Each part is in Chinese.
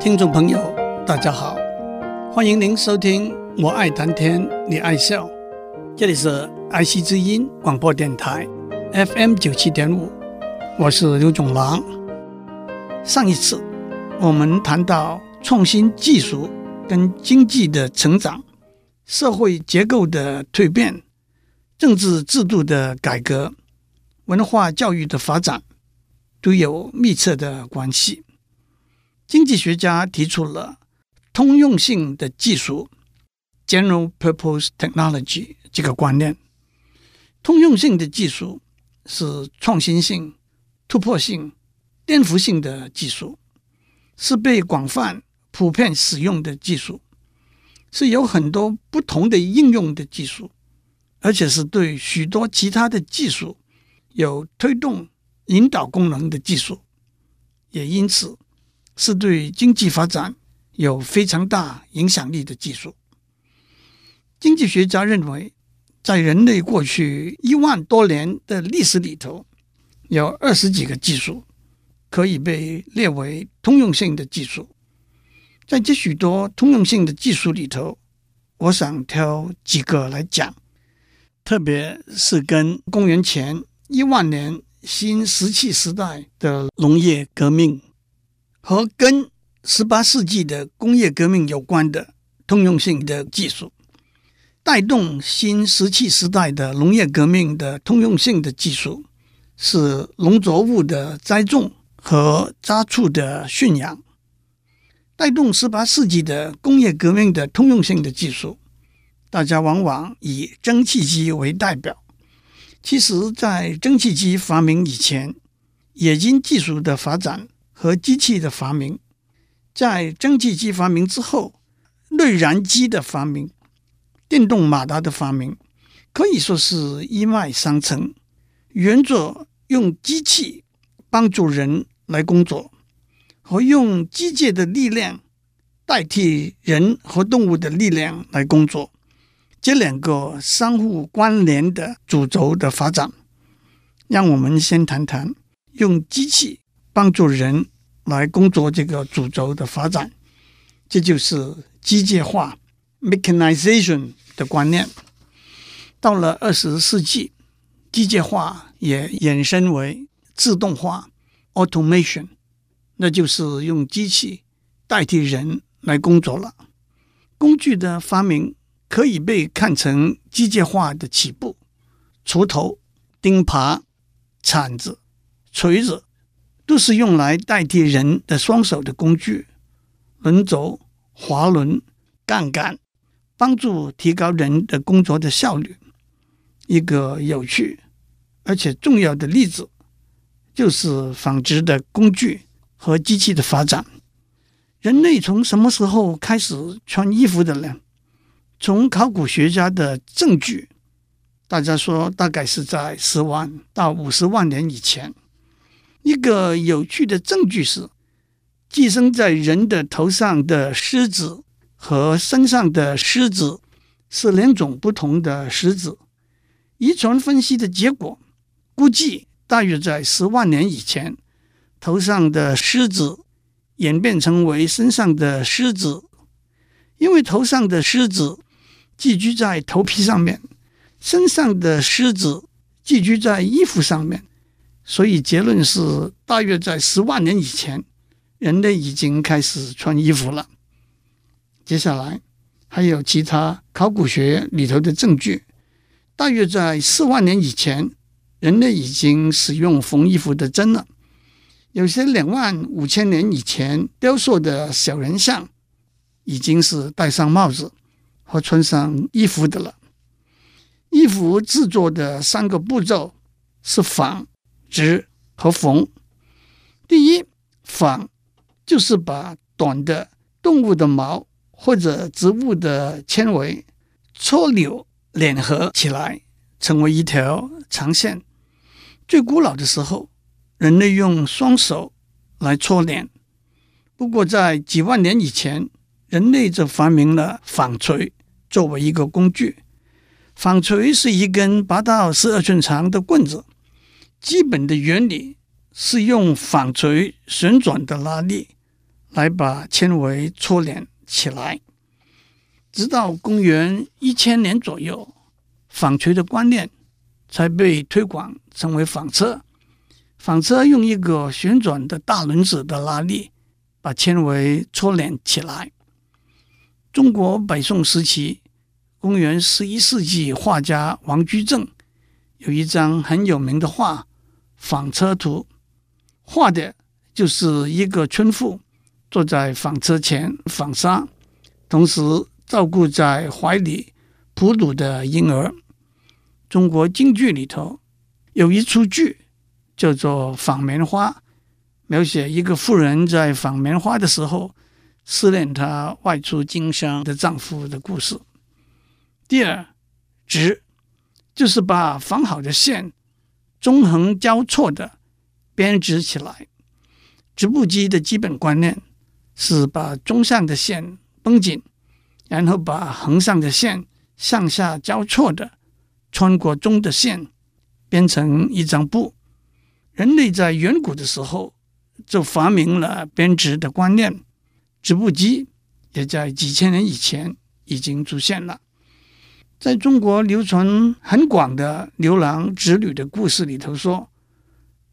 听众朋友，大家好，欢迎您收听《我爱谈天，你爱笑》，这里是爱惜之音广播电台 FM 九七点五，我是刘总郎。上一次我们谈到创新技术跟经济的成长、社会结构的蜕变、政治制度的改革、文化教育的发展，都有密切的关系。经济学家提出了通用性的技术 （general purpose technology） 这个观念。通用性的技术是创新性、突破性、颠覆性的技术，是被广泛普遍使用的技术，是有很多不同的应用的技术，而且是对许多其他的技术有推动、引导功能的技术，也因此。是对经济发展有非常大影响力的技术。经济学家认为，在人类过去一万多年的历史里头，有二十几个技术可以被列为通用性的技术。在这许多通用性的技术里头，我想挑几个来讲，特别是跟公元前一万年新石器时代的农业革命。和跟十八世纪的工业革命有关的通用性的技术，带动新石器时代的农业革命的通用性的技术，是农作物的栽种和家畜的驯养；带动十八世纪的工业革命的通用性的技术，大家往往以蒸汽机为代表。其实，在蒸汽机发明以前，冶金技术的发展。和机器的发明，在蒸汽机发明之后，内燃机的发明、电动马达的发明，可以说是一脉相承，原着用机器帮助人来工作，和用机械的力量代替人和动物的力量来工作，这两个相互关联的主轴的发展。让我们先谈谈用机器。帮助人来工作这个主轴的发展，这就是机械化 （mechanization） 的观念。到了二十世纪，机械化也衍生为自动化 （automation），那就是用机器代替人来工作了。工具的发明可以被看成机械化的起步，锄头、钉耙、铲子、锤子。都是用来代替人的双手的工具，轮轴、滑轮、杠杆，帮助提高人的工作的效率。一个有趣而且重要的例子，就是纺织的工具和机器的发展。人类从什么时候开始穿衣服的呢？从考古学家的证据，大家说大概是在十万到五十万年以前。一个有趣的证据是，寄生在人的头上的虱子和身上的虱子是两种不同的虱子。遗传分析的结果估计，大约在十万年以前，头上的虱子演变成为身上的虱子，因为头上的虱子寄居在头皮上面，身上的虱子寄居在衣服上面。所以结论是，大约在十万年以前，人类已经开始穿衣服了。接下来还有其他考古学里头的证据，大约在四万年以前，人类已经使用缝衣服的针了。有些两万五千年以前雕塑的小人像，已经是戴上帽子和穿上衣服的了。衣服制作的三个步骤是纺。织和缝，第一，纺就是把短的动物的毛或者植物的纤维搓扭联合起来，成为一条长线。最古老的时候，人类用双手来搓捻。不过，在几万年以前，人类就发明了纺锤作为一个工具。纺锤是一根八到十二寸长的棍子。基本的原理是用纺锤旋转的拉力来把纤维搓捻起来。直到公元一千年左右，纺锤的观念才被推广成为纺车。纺车用一个旋转的大轮子的拉力，把纤维搓捻起来。中国北宋时期，公元十一世纪，画家王居正有一张很有名的画《纺车图》，画的就是一个村妇坐在纺车前纺纱，同时照顾在怀里哺乳的婴儿。中国京剧里头有一出剧叫做《纺棉花》，描写一个妇人在纺棉花的时候。思念她外出经商的丈夫的故事。第二，织就是把纺好的线纵横交错的编织起来。织布机的基本观念是把中上的线绷紧，然后把横上的线上下交错的穿过中的线，编成一张布。人类在远古的时候就发明了编织的观念。织布机也在几千年以前已经出现了。在中国流传很广的牛郎织女的故事里头说，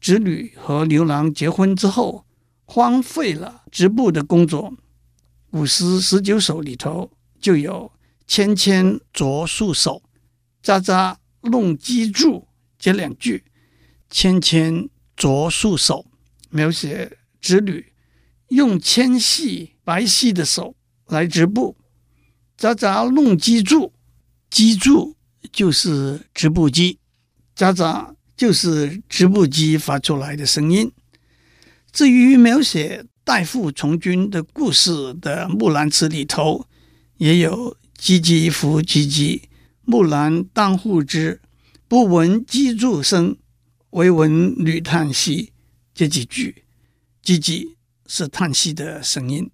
织女和牛郎结婚之后，荒废了织布的工作。古诗十九首里头就有“纤纤擢素手，札札弄机杼”这两句。“纤纤擢素手”描写织女用纤细。白皙的手来织布，札札弄机杼，机杼就是织布机，喳喳就是织布机发出来的声音。至于描写代父从军的故事的《木兰辞》里头，也有“唧唧复唧唧，木兰当户织，不闻机杼声，惟闻女叹息”这几句，“唧唧”是叹息的声音。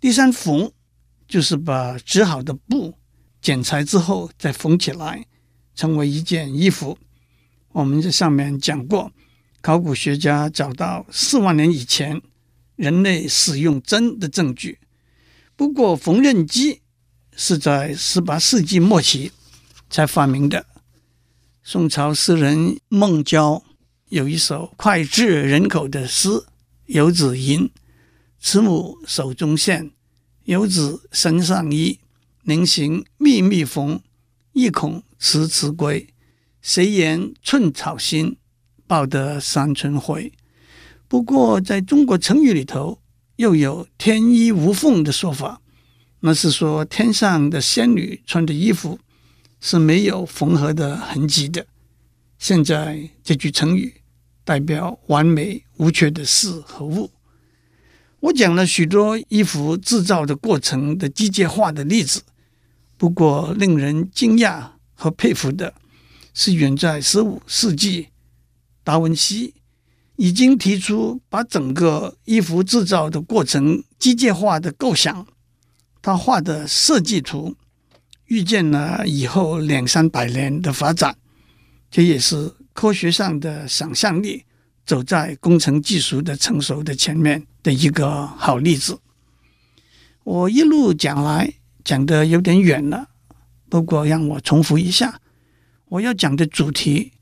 第三，缝就是把织好的布剪裁之后再缝起来，成为一件衣服。我们在上面讲过，考古学家找到四万年以前人类使用针的证据。不过，缝纫机是在十八世纪末期才发明的。宋朝诗人孟郊有一首脍炙人口的诗《游子吟》。慈母手中线，游子身上衣。临行密密缝，意恐迟迟归。谁言寸草心，报得三春晖。不过，在中国成语里头，又有“天衣无缝”的说法，那是说天上的仙女穿的衣服是没有缝合的痕迹的。现在这句成语代表完美无缺的事和物。我讲了许多衣服制造的过程的机械化的例子，不过令人惊讶和佩服的是，远在十五世纪，达文西已经提出把整个衣服制造的过程机械化的构想。他画的设计图预见了以后两三百年的发展，这也是科学上的想象力。走在工程技术的成熟的前面的一个好例子。我一路讲来讲的有点远了，不过让我重复一下，我要讲的主题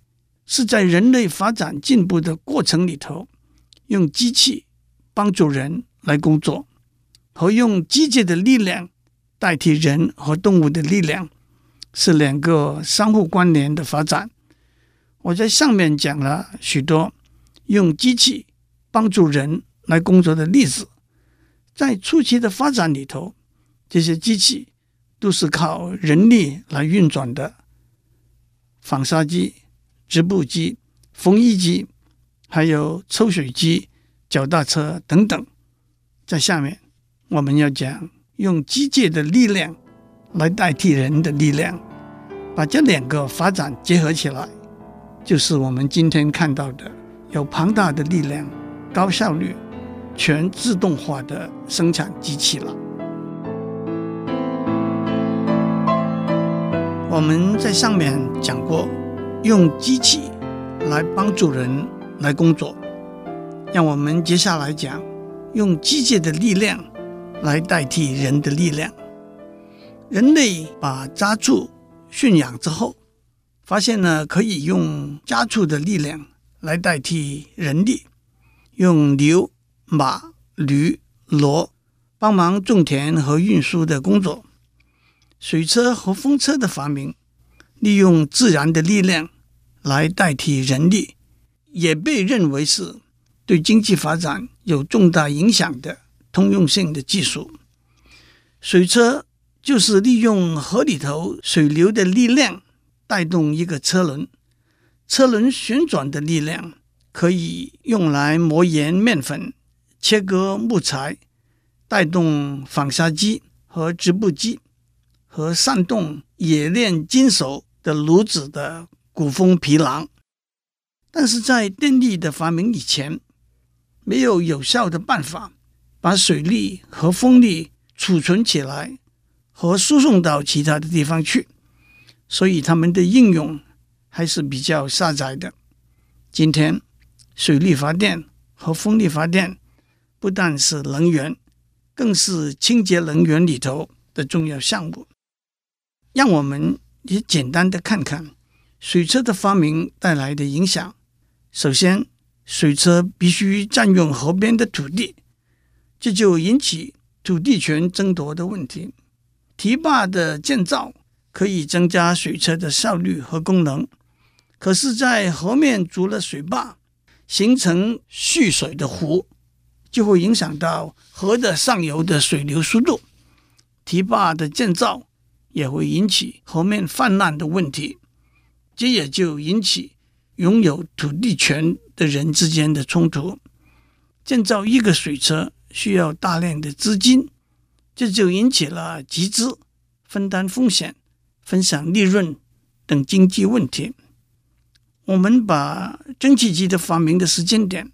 是在人类发展进步的过程里头，用机器帮助人来工作，和用机械的力量代替人和动物的力量，是两个相互关联的发展。我在上面讲了许多。用机器帮助人来工作的例子，在初期的发展里头，这些机器都是靠人力来运转的，纺纱机、织布机、缝衣机，还有抽水机、脚踏车等等。在下面，我们要讲用机械的力量来代替人的力量，把这两个发展结合起来，就是我们今天看到的。有庞大的力量、高效率、全自动化的生产机器了。我们在上面讲过，用机器来帮助人来工作。让我们接下来讲，用机械的力量来代替人的力量。人类把家畜驯养之后，发现呢，可以用家畜的力量来代替人力，用牛、马、驴、骡帮忙种田和运输的工作。水车和风车的发明，利用自然的力量来代替人力，也被认为是对经济发展有重大影响的通用性的技术。水车就是利用河里头水流的力量。带动一个车轮，车轮旋转的力量可以用来磨盐面粉、切割木材，带动纺纱机和织布机，和煽动冶炼金属的炉子的鼓风皮囊。但是在电力的发明以前，没有有效的办法把水力和风力储存起来和输送到其他的地方去。所以，他们的应用还是比较狭窄的。今天，水力发电和风力发电不但是能源，更是清洁能源里头的重要项目。让我们也简单的看看水车的发明带来的影响。首先，水车必须占用河边的土地，这就引起土地权争夺的问题。堤坝的建造。可以增加水车的效率和功能，可是，在河面筑了水坝，形成蓄水的湖，就会影响到河的上游的水流速度。堤坝的建造也会引起河面泛滥的问题，这也就引起拥有土地权的人之间的冲突。建造一个水车需要大量的资金，这就引起了集资、分担风险。分享利润等经济问题。我们把蒸汽机的发明的时间点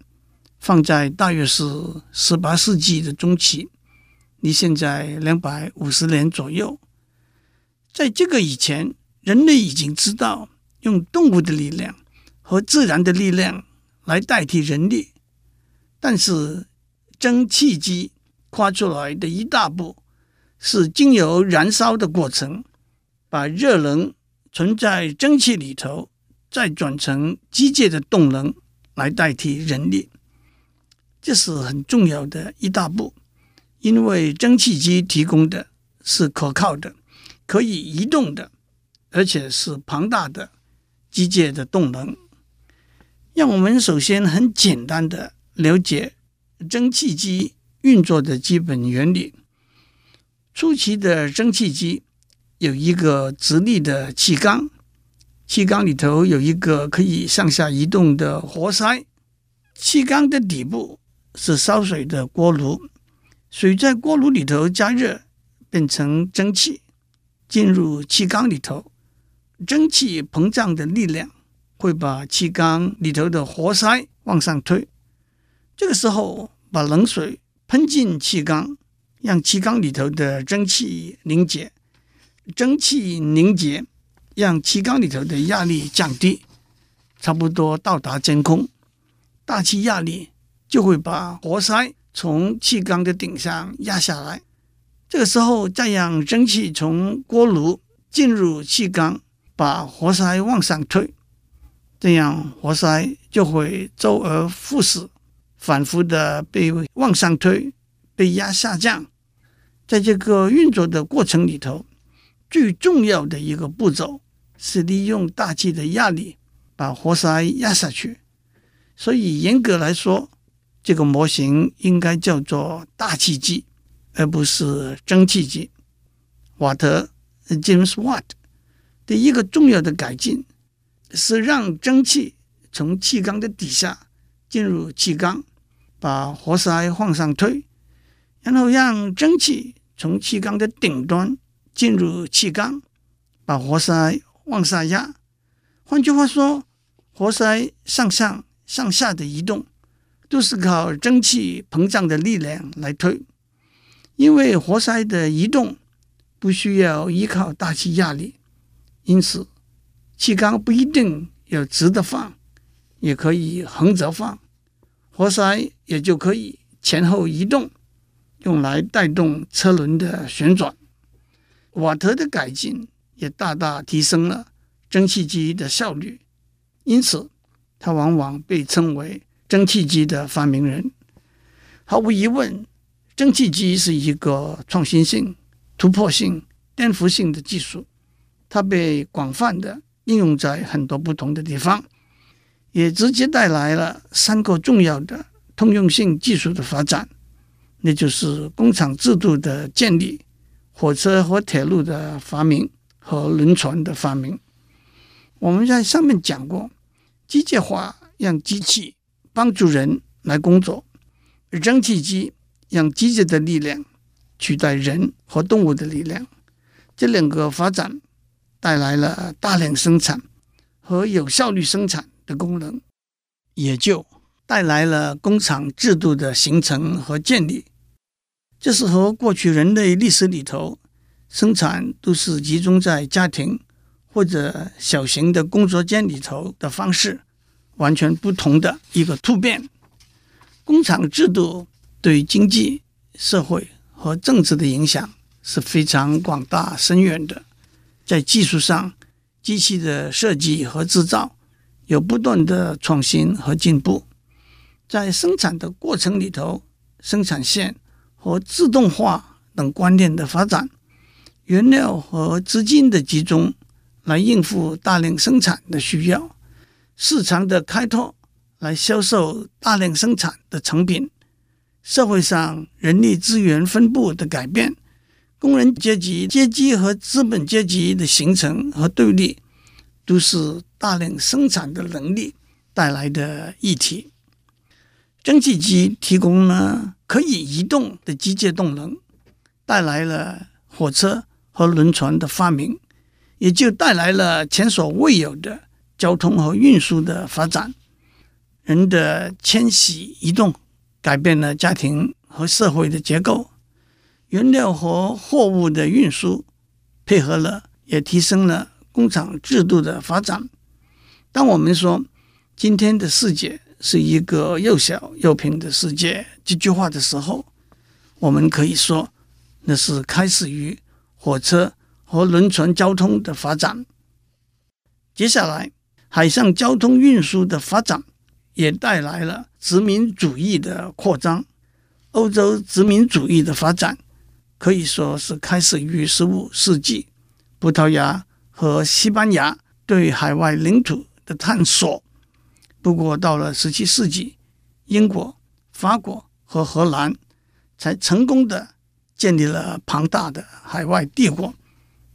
放在大约是十八世纪的中期，离现在两百五十年左右。在这个以前，人类已经知道用动物的力量和自然的力量来代替人力，但是蒸汽机跨出来的一大步是经由燃烧的过程。把热能存在蒸汽里头，再转成机械的动能来代替人力，这是很重要的一大步。因为蒸汽机提供的是可靠的、可以移动的，而且是庞大的机械的动能。让我们首先很简单的了解蒸汽机运作的基本原理。初期的蒸汽机。有一个直立的气缸，气缸里头有一个可以上下移动的活塞，气缸的底部是烧水的锅炉，水在锅炉里头加热，变成蒸汽，进入气缸里头，蒸汽膨胀的力量会把气缸里头的活塞往上推，这个时候把冷水喷进气缸，让气缸里头的蒸汽凝结。蒸汽凝结，让气缸里头的压力降低，差不多到达真空，大气压力就会把活塞从气缸的顶上压下来。这个时候，再让蒸汽从锅炉进入气缸，把活塞往上推，这样活塞就会周而复始，反复的被往上推，被压下降。在这个运作的过程里头。最重要的一个步骤是利用大气的压力把活塞压下去，所以严格来说，这个模型应该叫做大气机，而不是蒸汽机。瓦特 （James Watt） 的一个重要的改进是让蒸汽从气缸的底下进入气缸，把活塞往上推，然后让蒸汽从气缸的顶端。进入气缸，把活塞往下压。换句话说，活塞上上上下的移动都是靠蒸汽膨胀的力量来推。因为活塞的移动不需要依靠大气压力，因此气缸不一定要直的放，也可以横着放，活塞也就可以前后移动，用来带动车轮的旋转。瓦特的改进也大大提升了蒸汽机的效率，因此他往往被称为蒸汽机的发明人。毫无疑问，蒸汽机是一个创新性、突破性、颠覆性的技术，它被广泛的应用在很多不同的地方，也直接带来了三个重要的通用性技术的发展，那就是工厂制度的建立、火车和铁路的发明和轮船的发明。我们在上面讲过，机械化让机器帮助人来工作。而蒸汽机让机械的力量取代人和动物的力量，这两个发展带来了大量生产和有效率生产的功能，也就带来了工厂制度的形成和建立。这是和过去人类历史里头生产都是集中在家庭或者小型的工作间里头的方式完全不同的一个突变。工厂制度对经济、社会和政治的影响是非常广大深远的。在技术上，机器的设计和制造有不断的创新和进步；在生产的过程里头，生产线和自动化等观念的发展，原料和资金的集中来应付大量生产的需要，市场的开拓。来销售大量生产的成品，社会上人力资源分布的改变，工人阶级阶级和资本阶级的形成和对立，都是大量生产的能力带来的议题。蒸汽机提供了可以移动的机械动能，带来了火车和轮船的发明，也就带来了前所未有的交通和运输的发展。人的迁徙移动改变了家庭和社会的结构，原料和货物的运输配合了，也提升了工厂制度的发展。当我们说今天的世界是一个又小又平的世界这句话的时候，我们可以说那是开始于火车和轮船交通的发展。接下来，海上交通运输的发展。也带来了殖民主义的扩张。欧洲殖民主义的发展可以说是开始于十五世纪，葡萄牙和西班牙对海外领土的探索。不过到了十七世纪，英国、法国和荷兰才成功的建立了庞大的海外帝国。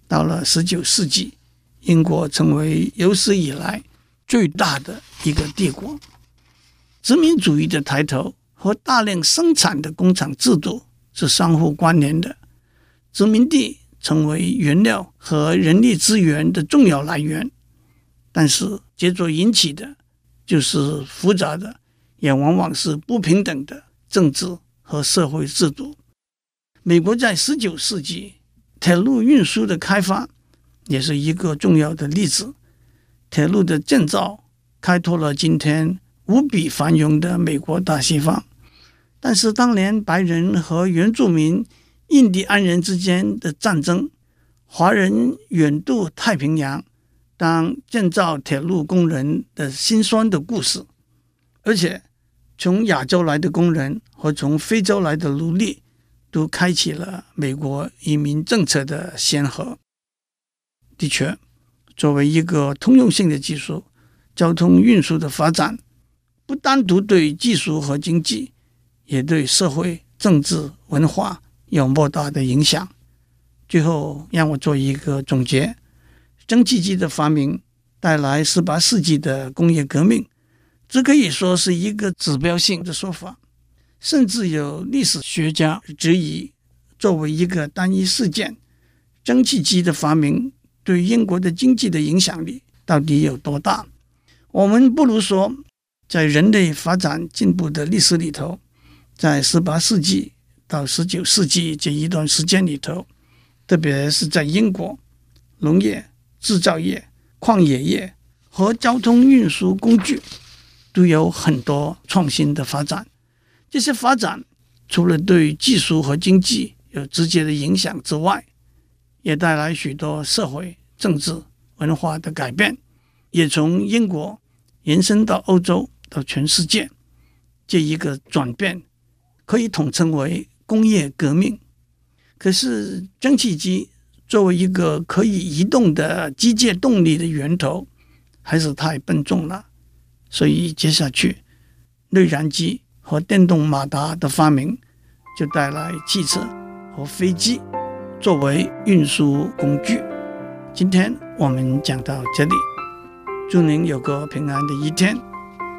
到了十九世纪，英国成为有史以来最大的一个帝国。殖民主义的抬头和大量生产的工厂制度是相互关联的。殖民地成为原料和人力资源的重要来源，但是接着引起的就是复杂的，也往往是不平等的政治和社会制度。美国在十九世纪铁路运输的开发也是一个重要的例子。铁路的建造开拓了今天。无比繁荣的美国大西方，但是当年白人和原住民印第安人之间的战争，华人远渡太平洋当建造铁路工人的辛酸的故事，而且从亚洲来的工人和从非洲来的奴隶，都开启了美国移民政策的先河。的确，作为一个通用性的技术，交通运输的发展。不单独对技术和经济，也对社会、政治、文化有莫大的影响。最后，让我做一个总结：蒸汽机的发明带来十八世纪的工业革命，这可以说是一个指标性的说法。甚至有历史学家质疑，作为一个单一事件，蒸汽机的发明对英国的经济的影响力到底有多大？我们不如说。在人类发展进步的历史里头，在十八世纪到十九世纪这一段时间里头，特别是在英国，农业、制造业、矿业业和交通运输工具都有很多创新的发展。这些发展除了对技术和经济有直接的影响之外，也带来许多社会、政治、文化的改变，也从英国延伸到欧洲，到全世界。这一个转变可以统称为工业革命。可是，蒸汽机作为一个可以移动的机械动力的源头，还是太笨重了。所以，接下去，内燃机和电动马达的发明，就带来汽车和飞机作为运输工具。今天我们讲到这里，祝您有个平安的一天。